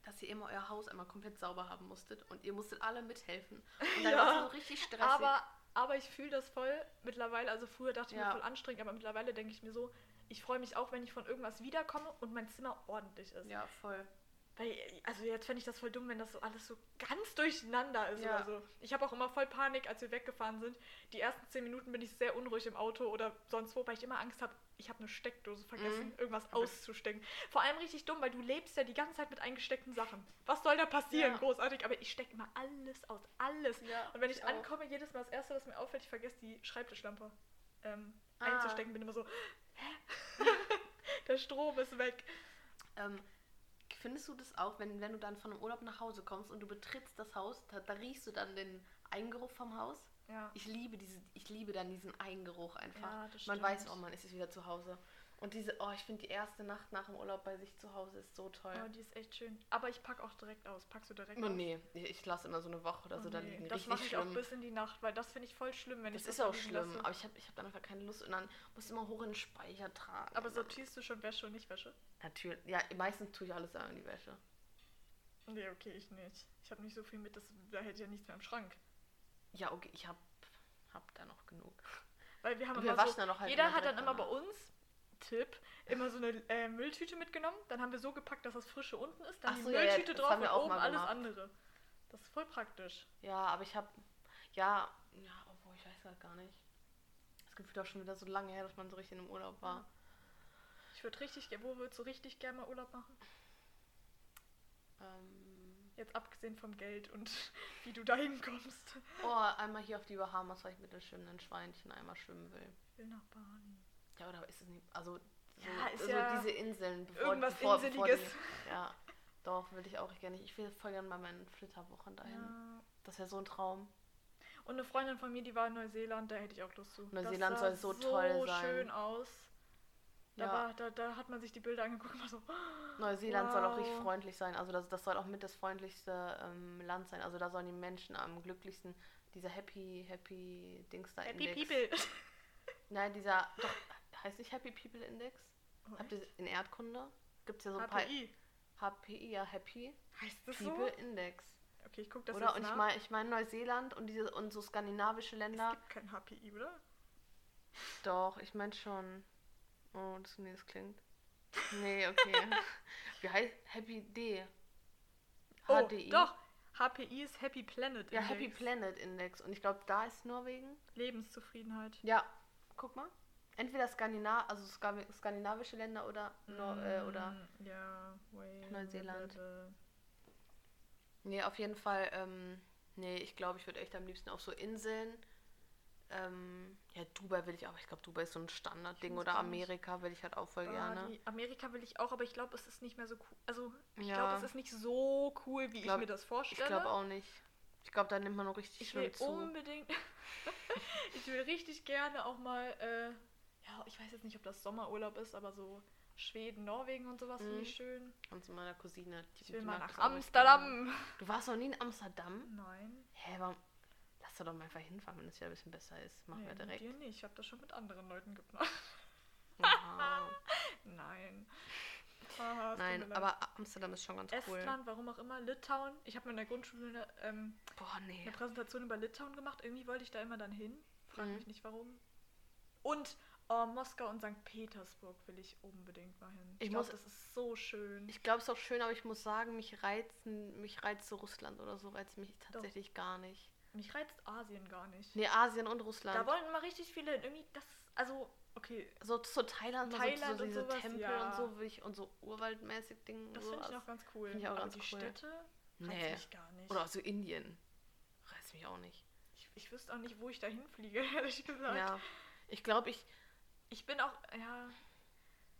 dass ihr immer euer Haus einmal komplett sauber haben musstet und ihr musstet alle mithelfen. Und dann Ja, war es so richtig stressig. Aber, aber ich fühle das voll mittlerweile. Also früher dachte ich Ja. mir voll anstrengend, aber mittlerweile denke ich mir so, ich freue mich auch, wenn ich von irgendwas wiederkomme und mein Zimmer ordentlich ist. ja, voll. Weil, also jetzt fände ich das voll dumm, wenn das so alles so ganz durcheinander ist Ja. oder so. Ich habe auch immer voll Panik, als wir weggefahren sind. Die ersten zehn Minuten bin ich sehr unruhig im Auto oder sonst wo, weil ich immer Angst habe, ich habe eine Steckdose vergessen, Mhm. irgendwas auszustecken. Vor allem richtig dumm, weil du lebst ja die ganze Zeit mit eingesteckten Sachen. Was soll da passieren? Ja. Großartig, aber ich stecke immer alles aus, alles. Ja, Und wenn ich, ich ankomme, jedes Mal das Erste, was mir auffällt, ich vergesse die Schreibtischlampe ähm, Ah. einzustecken, bin immer so, hä? Der Strom ist weg. Ähm, findest du das auch, wenn, wenn du dann von einem Urlaub nach Hause kommst und du betrittst das Haus, da, da riechst du dann den Eigengeruch vom Haus? Ja. Ich liebe diese, ich liebe dann diesen Eigengeruch einfach. Ja, das man weiß, oh man ist jetzt wieder zu Hause. Und diese, oh, ich finde die erste Nacht nach dem Urlaub bei sich zu Hause ist so toll. Oh, die ist echt schön. Aber ich packe auch direkt aus. Packst du direkt Oh, aus? nee, ich lasse immer so eine Woche oder so Oh, da nee. liegen. Das mache ich auch schlimm. bis in die Nacht, weil das finde ich voll schlimm, wenn Das ich ist da auch schlimm, lasse. aber ich habe ich hab dann einfach keine Lust und dann musst du immer hoch in den Speicher tragen. Aber sortierst du schon Wäsche und nicht Wäsche? Natürlich, ja, meistens tue ich alles in die Wäsche. Nee, okay, ich nicht. Ich habe nicht so viel mit, das, da hätte ich ja nichts mehr im Schrank. Ja, okay, ich hab, hab da noch genug. Weil wir haben Wir immer so, halt jeder hat dann immer bei uns, Tipp, immer so eine äh, Mülltüte mitgenommen. Dann haben wir so gepackt, dass das Frische unten ist, dann Ach die so, ja, ja, Mülltüte das drauf und oben alles gemacht. andere. Das ist voll praktisch. Ja, aber ich habe, ja, ja, obwohl ich weiß grad gar nicht. Es gibt auch schon wieder so lange her, dass man so richtig im Urlaub war. Ich würde richtig, wo würdest du richtig gerne mal Urlaub machen? Ähm, Jetzt abgesehen vom Geld und wie du da hinkommst. oh, einmal hier auf die Bahamas, weil ich mit den schwimmenden Schweinchen einmal schwimmen will. Ich will nach Bali. Ja, oder ist es nicht, also, so, Ja, ist so ja diese Inseln, bevor, irgendwas bevor, bevor Inseliges. Die, ja, doch, will ich auch gerne. Ich will voll gerne mal meinen Flitterwochen dahin. Ja. Das wäre so ein Traum. Und eine Freundin von mir, die war in Neuseeland, da hätte ich auch Lust zu. Neuseeland soll sah so toll sein. schön aus. Da, Ja. war, da, da hat man sich die Bilder angeguckt und war so, Neuseeland soll auch richtig Wow. freundlich sein. Also das, das soll auch mit das freundlichste ähm, Land sein. Also da sollen die Menschen am glücklichsten, dieser Happy, Happy Dings da Happy Index. People. Nein, dieser, doch, heißt nicht Happy People Index? Habt ihr in Erdkunde? Gibt es ja so ein paar HPI. HPI, ja Happy Heißt das People so? Index. Okay, ich guck das oder? jetzt Und ich nach. meine ich mein Neuseeland und diese und so skandinavische es Länder. gibt kein HPI, oder? Doch, ich meine schon. Oh, das, nee, das klingt. Nee, okay. Wie heißt Happy D? Oh, HDI? doch. HPI ist Happy Planet. Ja, Index. Happy Planet Index. Und ich glaube, da ist Norwegen. Lebenszufriedenheit. Ja, guck mal. Entweder Skandina also Ska- skandinavische Länder oder, Nor äh, oder. Mm, Ja, Wales, Neuseeland. blablabla. Nee, auf jeden Fall. Ähm, nee, ich glaube, ich würde echt am liebsten auf so Inseln. Ähm, ja, Dubai will ich auch. Ich glaube, Dubai ist so ein Standardding. Ich Oder. Amerika will ich halt auch voll Ah, gerne. Amerika will ich auch, aber ich glaube, es ist nicht mehr so cool. Also, ich Ja. glaube, es ist nicht so cool, wie glaub- ich mir das Ich vorstelle. glaube auch nicht. Ich glaube, da nimmt man noch richtig Ich will zu. unbedingt. ich will richtig gerne auch mal. Äh, ja, ich weiß jetzt nicht, ob das Sommerurlaub ist, aber so Schweden, Norwegen und sowas finde Mhm. ich schön. Und zu meiner Cousine. Die, Ich will mal nach Amsterdam. Du warst noch nie in Amsterdam? Nein. Hä, warum? Lass doch doch mal einfach hinfahren, wenn es wieder ein bisschen besser ist. Machen nee, wir mit direkt. dir nicht. Ich habe das schon mit anderen Leuten gemacht. Nein. Tut Nein, aber Amsterdam ist schon ganz cool. Estland, warum auch immer, Litauen. Ich habe mir in der Grundschule eine, ähm, Boah, nee. eine Präsentation über Litauen gemacht. Irgendwie wollte ich da immer dann hin. Frag Mhm. mich nicht warum. Und oh, Moskau und St. Petersburg will ich unbedingt mal hin. Ich Ich, glaube, muss- das ist so schön. Ich glaube, es ist auch schön, aber ich muss sagen, mich reizen, mich reizt so Russland oder so, reizt mich tatsächlich gar nicht. Mich reizt Asien gar nicht. Nee, Asien und Russland. Da wollen immer richtig viele. Irgendwie, das, also, okay, so, so Thailand, Thailand so, so und diese sowas, Tempel ja. und so will ich und so urwaldmäßig Dinge. das finde ich noch ganz cool. Find ich auch Aber ganz die cool. Städte reizt Nee. mich gar nicht. Oder so Indien. Reizt mich auch nicht. Ich, ich wüsste auch nicht, wo ich da hinfliege, ehrlich gesagt. Ja. Ich glaube, ich. Ich bin auch, ja,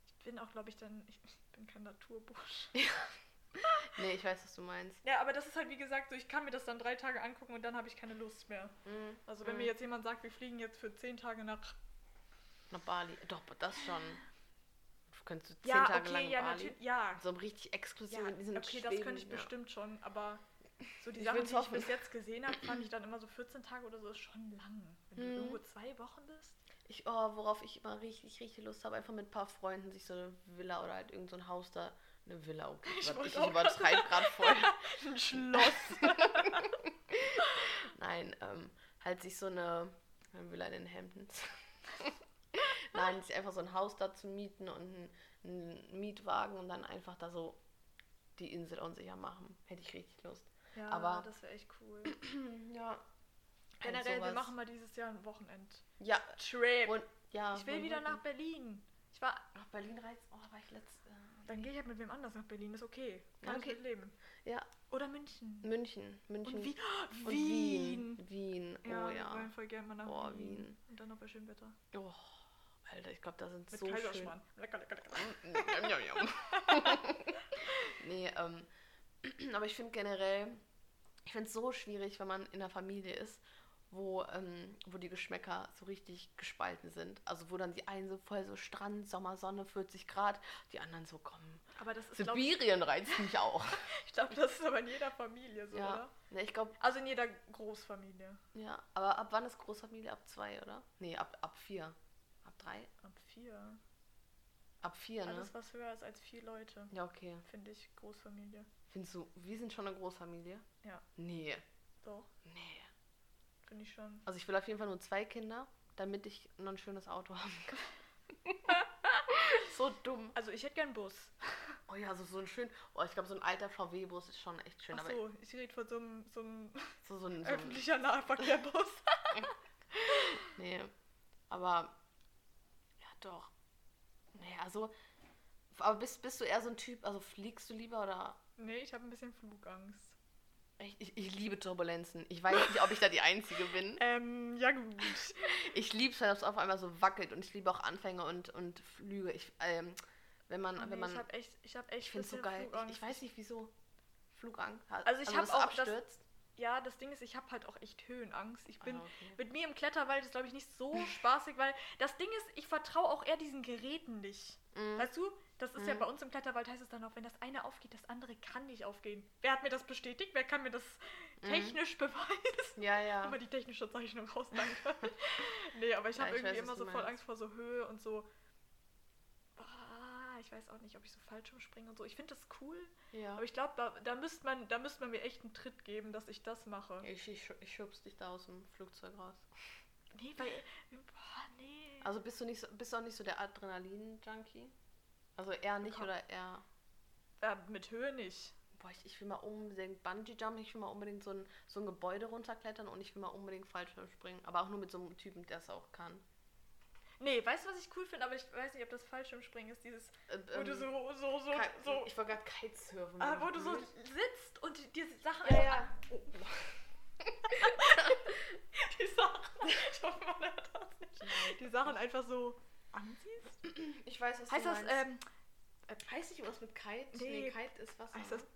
ich bin auch, glaube ich, dann, ich, ich bin kein Naturbursch. Nee, ich weiß, was du meinst. Ja, aber das ist halt, wie gesagt, so, ich kann mir das dann drei Tage angucken und dann habe ich keine Lust mehr. Mhm. Also wenn Mhm. mir jetzt jemand sagt, wir fliegen jetzt für zehn Tage nach... Nach Bali. Doch, das schon. Du könntest so zehn Ja, Tage okay, lang ja, Bali. natürlich, ja. So richtig exklusiv Ja, in diesen okay, das Schweden, könnte ich ja. bestimmt schon, aber so die Ich Sachen, die ich bis jetzt gesehen habe, fand ich dann immer so 14 Tage oder so, ist schon lang. Wenn du Hm. irgendwo zwei Wochen bist. Ich, oh, worauf ich immer richtig, richtig Lust habe, einfach mit ein paar Freunden sich so eine Villa oder halt irgend so ein Haus da. Eine Villa, okay. Ich Ich, übertreibe gerade voll. Ein Schloss. Nein, ähm, halt sich so eine, eine Villa in den Hamptons. Nein, sich einfach so ein Haus da zu mieten und einen, einen Mietwagen und dann einfach da so die Insel unsicher machen. Hätte ich richtig Lust. ja, Aber- das wäre echt cool. Ja. Generell, wir sowas. machen mal dieses Jahr ein Wochenend. Ja, Trip. und ja. ich will wieder nach Berlin. Ich war, Nach Berlin reizt. Oh, war ich letzte. Dann gehe ich halt mit wem anders nach Berlin, ist okay. Kann Ja, ich okay. mit leben. Ja, Oder München. München. München. Und, Wie und Wien. Wien. Wien. Ja, Oh wir ja. wollen voll gerne mal nach Oh, Wien. Wien. Und dann noch bei schönem Wetter. Oh, Alter, ich glaube, da sind Mit so schön. Lecker, lecker, lecker. Njam, njam. nee, ähm, aber ich finde generell, ich finde es so schwierig, wenn man in der Familie ist wo, ähm, wo die Geschmäcker so richtig gespalten sind. Also wo dann die einen so voll so Strand, Sommer, Sonne, 40 Grad, die anderen so kommen. Aber das ist glaub, Sibirien reizt mich auch. ich glaube, das ist aber in jeder Familie so, ja. oder? Ne, ich glaube. Also in jeder Großfamilie. Ja, aber ab wann ist Großfamilie? Ab zwei, oder? Nee, ab, ab vier. Ab drei? Ab vier. Ab vier, ne? Alles, was höher ist als vier Leute. Ja, okay. Finde ich Großfamilie. Findest du, wir sind schon eine Großfamilie? Ja. Nee. Doch. Nee. Finde ich schon. Also ich will auf jeden Fall nur zwei Kinder, damit ich noch ein schönes Auto haben kann. so dumm. Also ich hätte gern einen Bus. Oh ja, so, so ein schön. Oh, ich glaube, so ein alter VW-Bus ist schon echt schön. Ach so, ich rede von so einem, so einem so, so ein, so öffentlicher Nahverkehrbus. nee. Aber ja doch. Nee, also. Aber bist, bist du eher so ein Typ, also fliegst du lieber oder. Nee, ich habe ein bisschen Flugangst. Echt? Ich, ich liebe Turbulenzen. Ich weiß nicht, ob ich da die Einzige bin. Ähm, ja gut. Ich liebe es, wenn es auf einmal so wackelt und ich liebe auch Anfänge und, und Flüge. Ich, ähm, wenn man, Oh nee, wenn man. ich habe echt, ich habe echt Ich finde es so geil. Ich, ich weiß nicht wieso. Flugangst. Also ich hab das auch das- abstürzt. Ja, das Ding ist, ich habe halt auch echt Höhenangst. Ich bin Ah, okay. mit mir im Kletterwald ist glaube ich nicht so spaßig, weil das Ding ist, ich vertraue auch eher diesen Geräten nicht. Mhm. Weißt du, das ist ja Mhm. bei uns im Kletterwald heißt es dann auch, wenn das eine aufgeht, das andere kann nicht aufgehen. Wer hat mir das bestätigt? Wer kann mir das Mhm. technisch beweisen? Ja, ja. Immer die technische Zeichnung raus, danke. nee, aber ich Ja, habe irgendwie weiß, immer so voll. Angst vor so Höhe und so. Ah, ich weiß auch nicht, ob ich so Fallschirm springe und so. Ich finde das cool, ja. aber ich glaube, da, da müsste man, da müsste man mir echt einen Tritt geben, dass ich das mache. Ich, ich, ich schubst dich da aus dem Flugzeug raus. Nee, weil. Boah, nee. Also bist du nicht so, bist du auch nicht so der Adrenalin-Junkie? Also eher nicht Komm. oder eher. Ja, mit Höhe nicht. Boah, ich, ich will mal unbedingt Bungee Jump, ich will mal unbedingt so ein, so ein Gebäude runterklettern und ich will mal unbedingt Fallschirm springen. Aber auch nur mit so einem Typen, der es auch kann. Nee, weißt du, was ich cool finde, aber ich weiß nicht, ob das Fallschirmspringen ist, dieses, Äh, wo du ähm, so, so, so, Ki- so, Ich war gerade Kitesurfen. ah, wo du so sitzt und diese Sachen Ja, ja. an- Oh. die Sachen, ich hoffe, man hört das nicht. Die Sachen einfach so anziehst? Weiß, was Heißt du das, meinst. ähm, heißt nicht was mit Kite? Nee. Nee, Kite ist Wasser. heißt das,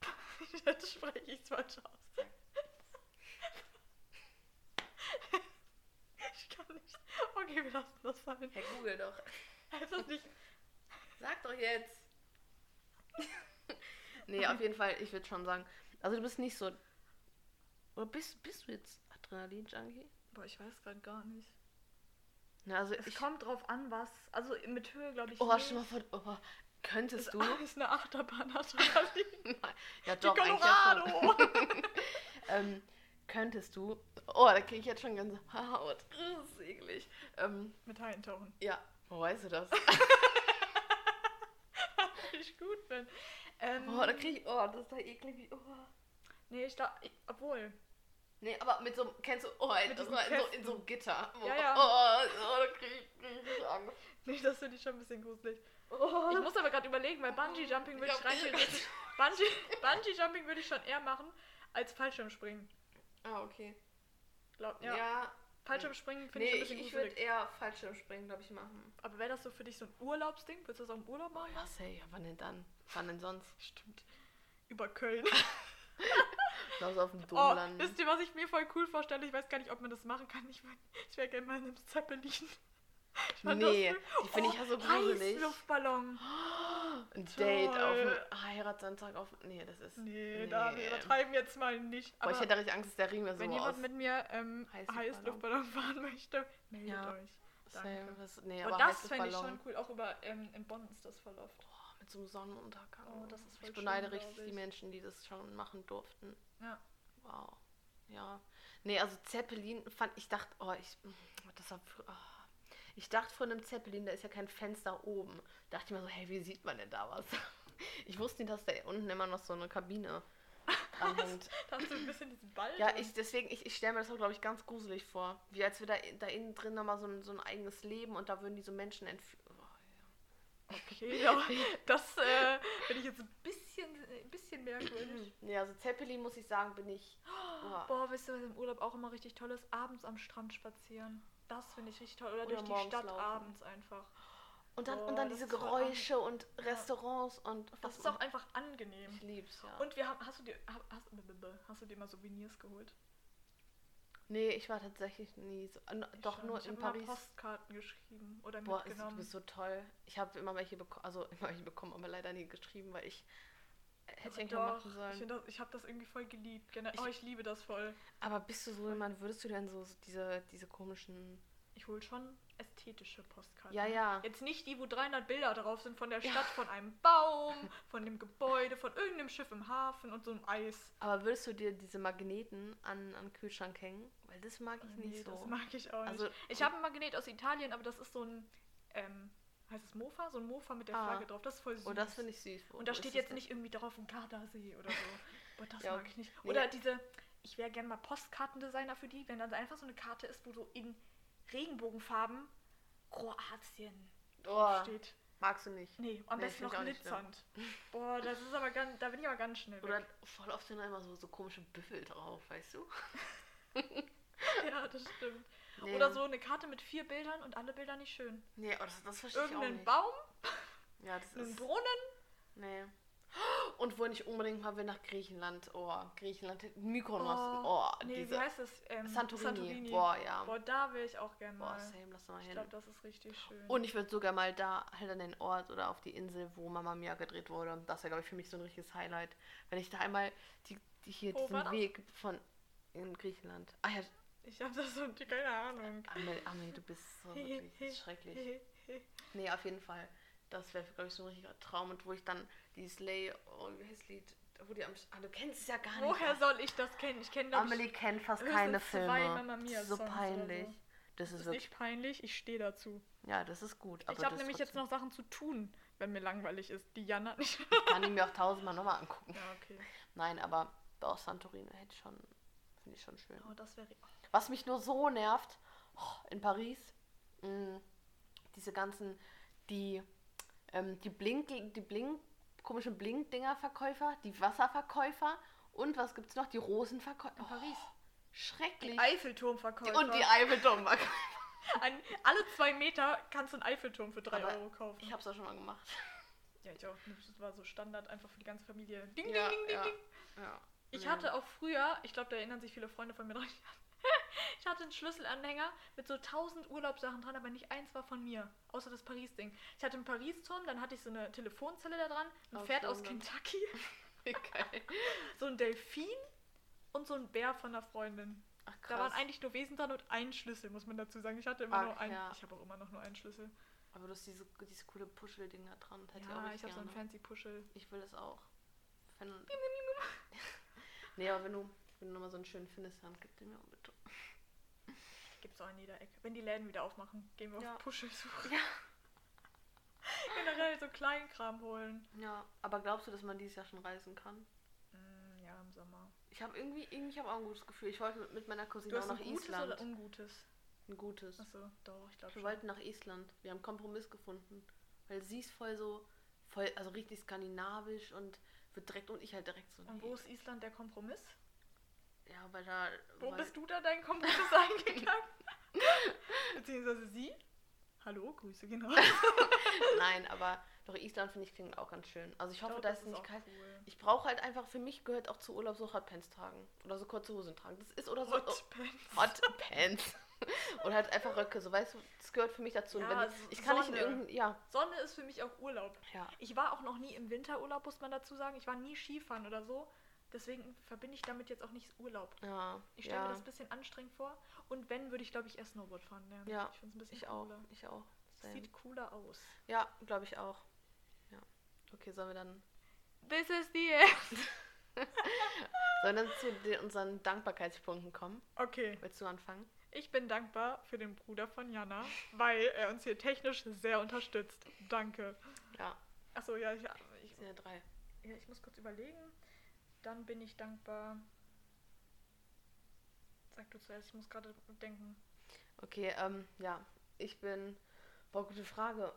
jetzt spreche ich es falsch aus. ich kann nicht. Okay, wir lassen das fallen. Herr Google doch. Heißt das nicht Sag doch jetzt. nee, auf jeden Fall, ich würde schon sagen. Also du bist nicht so. Oder bist, bist du jetzt Adrenalin-Junkie? Boah, ich weiß gerade gar nicht. Na, also Es ich. kommt drauf an, was. Also mit Höhe, glaube ich. Oh, nicht. stell mal vor, oh, könntest ist, du? ist eine Achterbahn Adrenalin. Nein. ja, Die doch, eigentlich ja Colorado. schon. ähm, könntest du. Oh, da kriege ich jetzt schon ganze Haut. Das ist eklig. Ähm, mit Haien tauchen. ja, wo weißt du das? ich gut bin. Ähm, Oh, da kriege ich. Oh, das ist da eklig. Oh. nee, ich glaube. Obwohl. Nee, aber mit so einem, kennst du, oh, Mit das in so, in so einem Gitter. Oh, Ja, ja. Oh, oh, da krieg ich, ich Angst. Nee, das finde ich schon ein bisschen gruselig. Oh. Ich muss aber gerade überlegen, weil Bungee Jumping würde ich Ja. rein theoretisch. Bungee, Bungee Jumping würde ich schon eher machen als Fallschirmspringen. Ah, okay. Glaub, Ja. ja. Fallschirmspringen finde Nee, ich ein ich, bisschen ich würde gruselig. eher Fallschirmspringen, glaube ich, machen. Aber wäre das so für dich so ein Urlaubsding? Würdest du das auch im Urlaub machen? Ja, say, ja, wann denn dann? Wann denn sonst? Stimmt. Über Köln. Lass auf dem Dom Oh, landen. wisst ihr, was ich mir voll cool vorstelle? Ich weiß gar nicht, ob man das machen kann. Ich, mein, ich wäre gerne mal in einem Zeppelin. Ich das Nee, voll- die finde ich ja so Oh, gruselig. Heißluftballon. Ein Date auf Toll. dem Heiratsantrag auf. Nee, das ist. Nee, da wir Nee. übertreiben jetzt mal nicht. Boah, Aber ich hätte richtig Angst, dass der Ring mir so wenn jemand mit mir ähm, Heißluftballon. Fahren möchte, meldet Ja. euch. Danke. das, nee, Und aber das fände ich schon cool. Auch über ähm, in Bonn ist das voll oft. So einem Sonnenuntergang. Oh, das ist voll ich beneide schön, richtig glaub die ich. Menschen, die das schon machen durften. Ja. Wow. Ja. Nee, also Zeppelin fand ich dachte, oh, ich das war oh. ich dachte von einem Zeppelin, da ist ja kein Fenster oben. Dachte ich mir so, hey, wie sieht man denn da was? Ich wusste nicht, dass da unten immer noch so eine Kabine dranhängt. Da hast du ein bisschen diesen Ball. Ja, ich deswegen, ich, ich stelle mir das auch, glaube ich, ganz gruselig vor. Wie als wir da, da innen drin nochmal so ein, so ein eigenes Leben und da würden diese Menschen entführen. Oh, Okay, ja. Das äh, finde ich jetzt ein bisschen, ein bisschen merkwürdig. Nee, also Zeppelin muss ich sagen, bin ich. Oh. Boah, wisst ihr, was im Urlaub auch immer richtig toll ist? Abends am Strand spazieren. Das finde ich richtig toll. Oder, Oder durch die Stadt laufen. abends einfach. Und dann, Boah, und dann diese Geräusche und Restaurants und Das ist auch einfach angenehm. Ich lieb's, ja. Und wir haben, hast du dir, ha- hast, hast du dir mal Souvenirs geholt? Nee, ich war tatsächlich nie so. Ich doch schon. nur ich in hab immer Paris. Postkarten geschrieben oder Boah, ist, du mitgenommen. bist so toll. Ich habe immer welche bekommen, also immer welche bekommen, aber leider nie geschrieben, weil ich äh, hätte ich doch, machen Ich, sollen. das- ich habe das irgendwie voll geliebt. Gener Ich- oh, ich liebe das voll. Aber bist du so jemand, würdest du denn so, diese, diese komischen. Ich hole schon ästhetische Postkarten. Ja, ja. Jetzt nicht die, wo 300 Bilder drauf sind von der Ja. Stadt, von einem Baum, von dem Gebäude, von irgendeinem Schiff im Hafen und so einem Eis. Aber würdest du dir diese Magneten an, an Kühlschrank hängen? Weil das mag ich Nee, nicht so. das mag ich auch nicht. Also, ich habe ein Magnet aus Italien, aber das ist so ein, ähm, heißt es Mofa? So ein Mofa mit der Ah. Flagge drauf. Das ist voll süß. Oh, das finde ich süß. Wo- Und da wo steht jetzt nicht irgendwie drauf ein Gardasee oder so. Boah, das Ja, mag ich nicht. Nee. Oder diese, ich wäre gerne mal Postkartendesigner für die, wenn dann einfach so eine Karte ist, wo so in Regenbogenfarben Kroatien? Oh, steht. magst du nicht. Nee, am Nee, besten noch nicht glitzernd. Boah, das ist aber ganz, da bin ich aber ganz schnell Oder weg. voll oft sind da immer so, so komische Büffel drauf, weißt du? Ja, das stimmt. Nee. Oder so eine Karte mit vier Bildern und alle Bilder nicht schön. Nee, oh, das, das verstehe ich auch Irgendeinen nicht. Baum, Ja, das einen ist. Brunnen. Nee. Und wo ich unbedingt mal will nach Griechenland. Oh, Griechenland. Mykonos. Oh, nee, wie diese. heißt das? Ähm, Santorini. Boah, ja. Boah, da will ich auch gerne Boah, mal. same, lass mal ich hin. glaube, das ist richtig schön. Und ich würde sogar mal da halt an den Ort oder auf die Insel, wo Mama Mia gedreht wurde. Das wäre, glaube ich, für mich so ein richtiges Highlight. Wenn ich da einmal die, die hier war diesen? Weg von in Griechenland. Ah ja, ich habe das so keine Ahnung. Amelie, Amelie du bist so wirklich das ist schrecklich. Nee, auf jeden Fall. Das wäre, glaube ich, so ein richtiger Traum. Und wo ich dann dieses Lay, oh, wie heißt das Lied? Wo die am, ah, du kennst es ja gar nicht. Woher soll ich das kennen? Ich kenne Amelie kennt fast keine höchstens zwei Filme. Mamma Mia Das ist so peinlich. so. Das Das ist ist wirklich. nicht peinlich, ich stehe dazu. Ja, das ist gut. Ich habe das nämlich jetzt noch Sachen zu tun, wenn mir langweilig ist. Die Jana nicht. Ich kann ihn mir auch tausendmal nochmal angucken. ja, okay. Nein, aber doch, Santorini hätte ich schon. Finde ich schon schön. Oh, das wäre. Was mich nur so nervt, oh, in Paris, mh, diese ganzen, die, ähm, die Blink, die Blink, komischen Blink-Dinger-Verkäufer, die Wasserverkäufer und was gibt's noch? Die Rosenverkäufer. In Paris. schrecklich. Eiffelturmverkäufer. und die Eiffelturmverkäufer. Alle zwei Meter kannst du einen Eiffelturm für drei Aber Euro kaufen. Ich hab's auch schon mal gemacht. ja, ich auch. Das war so Standard einfach für die ganze Familie. Ding, Ja, ding, ding, ding, ja. ding. Ja. Ich hatte auch früher, ich glaube, da erinnern sich viele Freunde von mir dran. Ich hatte einen Schlüsselanhänger mit so tausend Urlaubssachen dran, aber nicht eins war von mir. Außer das Paris-Ding. Ich hatte einen Paris-Turm, dann hatte ich so eine Telefonzelle da dran, ein Aus Pferd aus. Kentucky, Wie geil. so ein Delfin und so ein Bär von einer Freundin. Ach, Da waren eigentlich nur Wesen dran und ein Schlüssel, muss man dazu sagen. Ich hatte immer Ach, nur einen. ja. Ich habe auch immer noch nur einen Schlüssel. Aber du hast diese, diese coole Puschel-Ding da dran. Hätte ich Ja, richtig ich habe so einen fancy Puschel. Ich will das auch. Wenn, nee, aber wenn du, wenn du nochmal so einen schönen findest, dann gib den mir auch bitte. Gibt's auch in jeder Ecke. Wenn die Läden wieder aufmachen, gehen wir Ja. auf Puschelsuche. Ja. Generell so Kleinkram holen. Ja, aber glaubst du, dass man dieses Jahr schon reisen kann? Mm, ja, im Sommer. Ich habe irgendwie, irgendwie habe auch ein gutes Gefühl. Ich wollte mit, mit meiner Cousine Du auch nach ein gutes Island. oder ungutes? Ein gutes. Achso, doch, ich glaube Wir schon. wollten nach Island. Wir haben einen Kompromiss gefunden. Weil sie ist voll so, voll, also richtig skandinavisch und wird direkt und ich halt direkt so. Und wo ist Island der Kompromiss? Ja, weil da. Wo weil, bist du da deinen Kompromiss eingegangen? Beziehungsweise sie? Hallo, Grüße gehen raus. Nein, aber doch Island finde ich klingt auch ganz schön. Also ich hoffe, glaub, da das ist es nicht kalt. Cool. Ich brauche halt einfach, für mich gehört auch zu Urlaub so Hotpants tragen. Oder so kurze Hosen tragen. Das ist oder so. Hot Pants. Hot Pants. Oder halt einfach Röcke, so weißt du, das gehört für mich dazu. Ja, wenn ich, ich kann nicht in Sonne. irgendein. Ja, Sonne ist für mich auch Urlaub. ja. Ich war auch noch nie im Winterurlaub, muss man dazu sagen. Ich war nie Skifahren oder so. Deswegen verbinde ich damit jetzt auch nicht Urlaub. Ja, Ich stelle ja, mir das ein bisschen anstrengend vor. Und wenn, würde ich, glaube ich, erst Snowboard fahren lernen. Ja, ich finde es ein bisschen ich auch, cooler. ich auch. Same. Sieht cooler aus. Ja, glaube ich auch. Ja. Okay, sollen wir dann, This is the end. sollen wir dann zu den, unseren Dankbarkeitspunkten kommen? Okay, Willst du anfangen? ich bin dankbar für den Bruder von Jana, weil er uns hier technisch sehr unterstützt. Danke. Ja, Achso, ja, ich, ich, sind ja drei. ja, ich muss kurz überlegen. Dann bin ich dankbar. Sag du zuerst, ich muss gerade denken. Okay, ähm, ja, ich bin. Boah, gute Frage.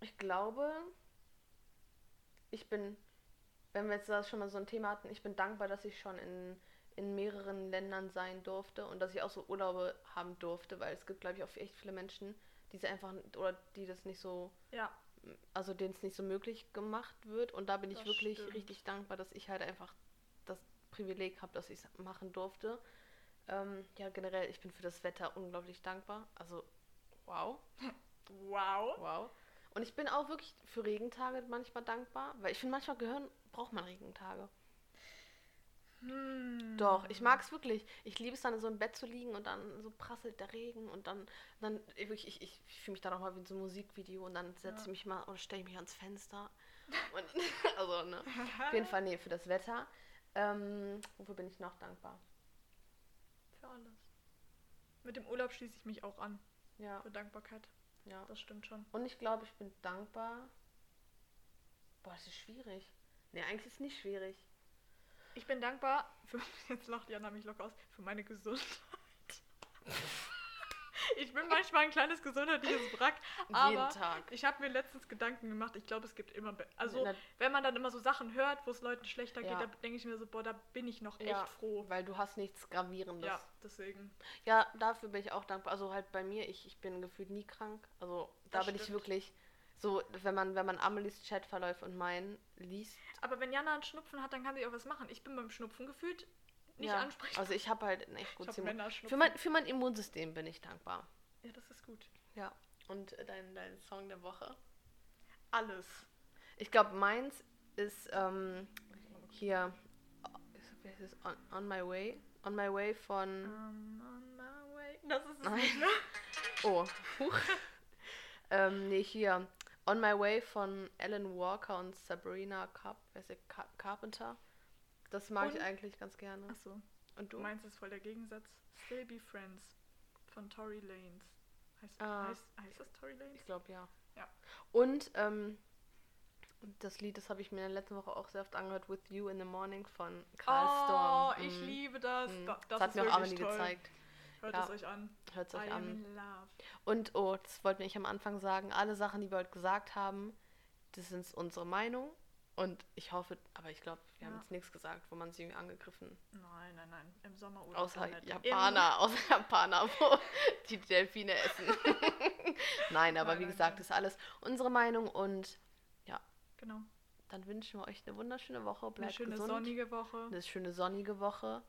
Ich glaube, ich bin, wenn wir jetzt das schon mal so ein Thema hatten, ich bin dankbar, dass ich schon in, in mehreren Ländern sein durfte und dass ich auch so Urlaube haben durfte, weil es gibt, glaube ich, auch echt viele Menschen, die sie einfach oder die das nicht so, Ja, also denen es nicht so möglich gemacht wird. Und da bin ich Das wirklich stimmt. richtig dankbar, dass ich halt einfach das Privileg habe, dass ich es machen durfte. Ähm, ja, generell, ich bin für das Wetter unglaublich dankbar. Also, wow. Wow. Wow. Und ich bin auch wirklich für Regentage manchmal dankbar, weil ich finde, manchmal gehören, braucht man Regentage. Hm. Doch, ich mag es wirklich. Ich liebe es dann so im Bett zu liegen und dann so prasselt der Regen und dann, dann ich, ich, ich fühle mich dann auch mal wie in so einem Musikvideo und dann setze Ja. ich mich mal oder stelle ich mich ans Fenster. Und, also, ne. Auf jeden Fall, nee, für das Wetter. Ähm, wofür bin ich noch dankbar? Für alles. Mit dem Urlaub schließe ich mich auch an. Ja, Für Dankbarkeit. ja. Das stimmt schon. Und ich glaube, ich bin dankbar. Boah, das ist schwierig. Nee, eigentlich ist es nicht schwierig. Ich bin dankbar für. Jetzt lacht Jana mich locker aus. Für meine Gesundheit. ich bin manchmal ein kleines gesundheitliches Wrack, aber Jeden Tag. ich habe mir letztens Gedanken gemacht. Ich glaube, es gibt immer. be- Also, Na- wenn man dann immer so Sachen hört, wo es Leuten schlechter Ja. geht, da denke ich mir so, boah, da bin ich noch echt Ja, froh. Weil du hast nichts Gravierendes. Ja, deswegen. Ja, dafür bin ich auch dankbar. Also halt bei mir, ich, ich bin gefühlt nie krank. Also da Das bin ich stimmt. wirklich so, wenn man, wenn man Amelies Chatverläufe und meinen liest. Aber wenn Jana einen Schnupfen hat, dann kann sie auch was machen. Ich bin beim Schnupfen gefühlt nicht ja, ansprechbar. Also ich habe halt ein echt Ich gutes hab Immun. Männerschnupfen. Für mein, für mein Immunsystem bin ich dankbar. ja, das ist gut. Ja. Und dein, dein Song der Woche? Alles. Ich glaube, meins ist ähm, hier wie heißt es? on, on My Way. On My Way von. I'm on my way. Das ist es Nein. nicht, ne? Oh, huch. ähm, nee, hier. On My Way von Alan Walker und Sabrina Carp? Car Carpenter. Das mag ich Und? eigentlich ganz gerne. Achso. Und du? Meins ist voll der Gegensatz. Still Be Friends von Tory Lanez. Heißt, Ah. heißt, heißt das Tory Lanez? Ich glaube ja. Ja. Und ähm, das Lied, das habe ich mir in der letzten Woche auch sehr oft angehört, With You in the Morning von Karl Oh, Storm. ich Mhm. liebe das. Mhm. Da, Das, das, hat ist mir auch Amelie toll. gezeigt. Hört Ja. es euch an. Hört es euch I an. Und, oh, das wollten wir nicht am Anfang sagen, alle Sachen, die wir heute gesagt haben, das sind unsere Meinung. Und ich hoffe, aber ich glaube, wir haben Ja. jetzt nichts gesagt, wo man sich irgendwie angegriffen. Nein, nein, nein. Im Sommerurlaub. Außer dann nicht. Japaner, außer Japaner, wo die Delfine essen. Nein, aber Nein, wie nein, gesagt, nein. ist alles unsere Meinung und Im, genau. dann wünschen wir euch eine wunderschöne Woche. Eine Bleibt schöne gesund. sonnige Woche. Eine schöne sonnige Woche.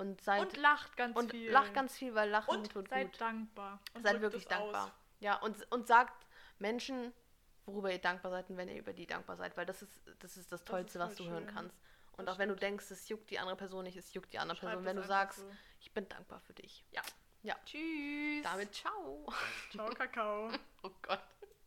Und seid Und lacht ganz und viel. lacht ganz viel, weil Lachen Und tut seid gut. dankbar. Und Seid wirklich dankbar. Aus. Ja, und, und sagt Menschen, worüber ihr dankbar seid und wenn ihr über die dankbar seid, weil das ist das, ist das ist Tollste, was du voll hören schön. kannst. Und Das auch wenn du stimmt. denkst, es juckt die andere Person nicht, es juckt die andere Schreibt Person. Wenn du sagst, so. ich bin dankbar für dich. Ja. Ja. Tschüss. Damit ciao. Ciao, Kakao. Oh Gott.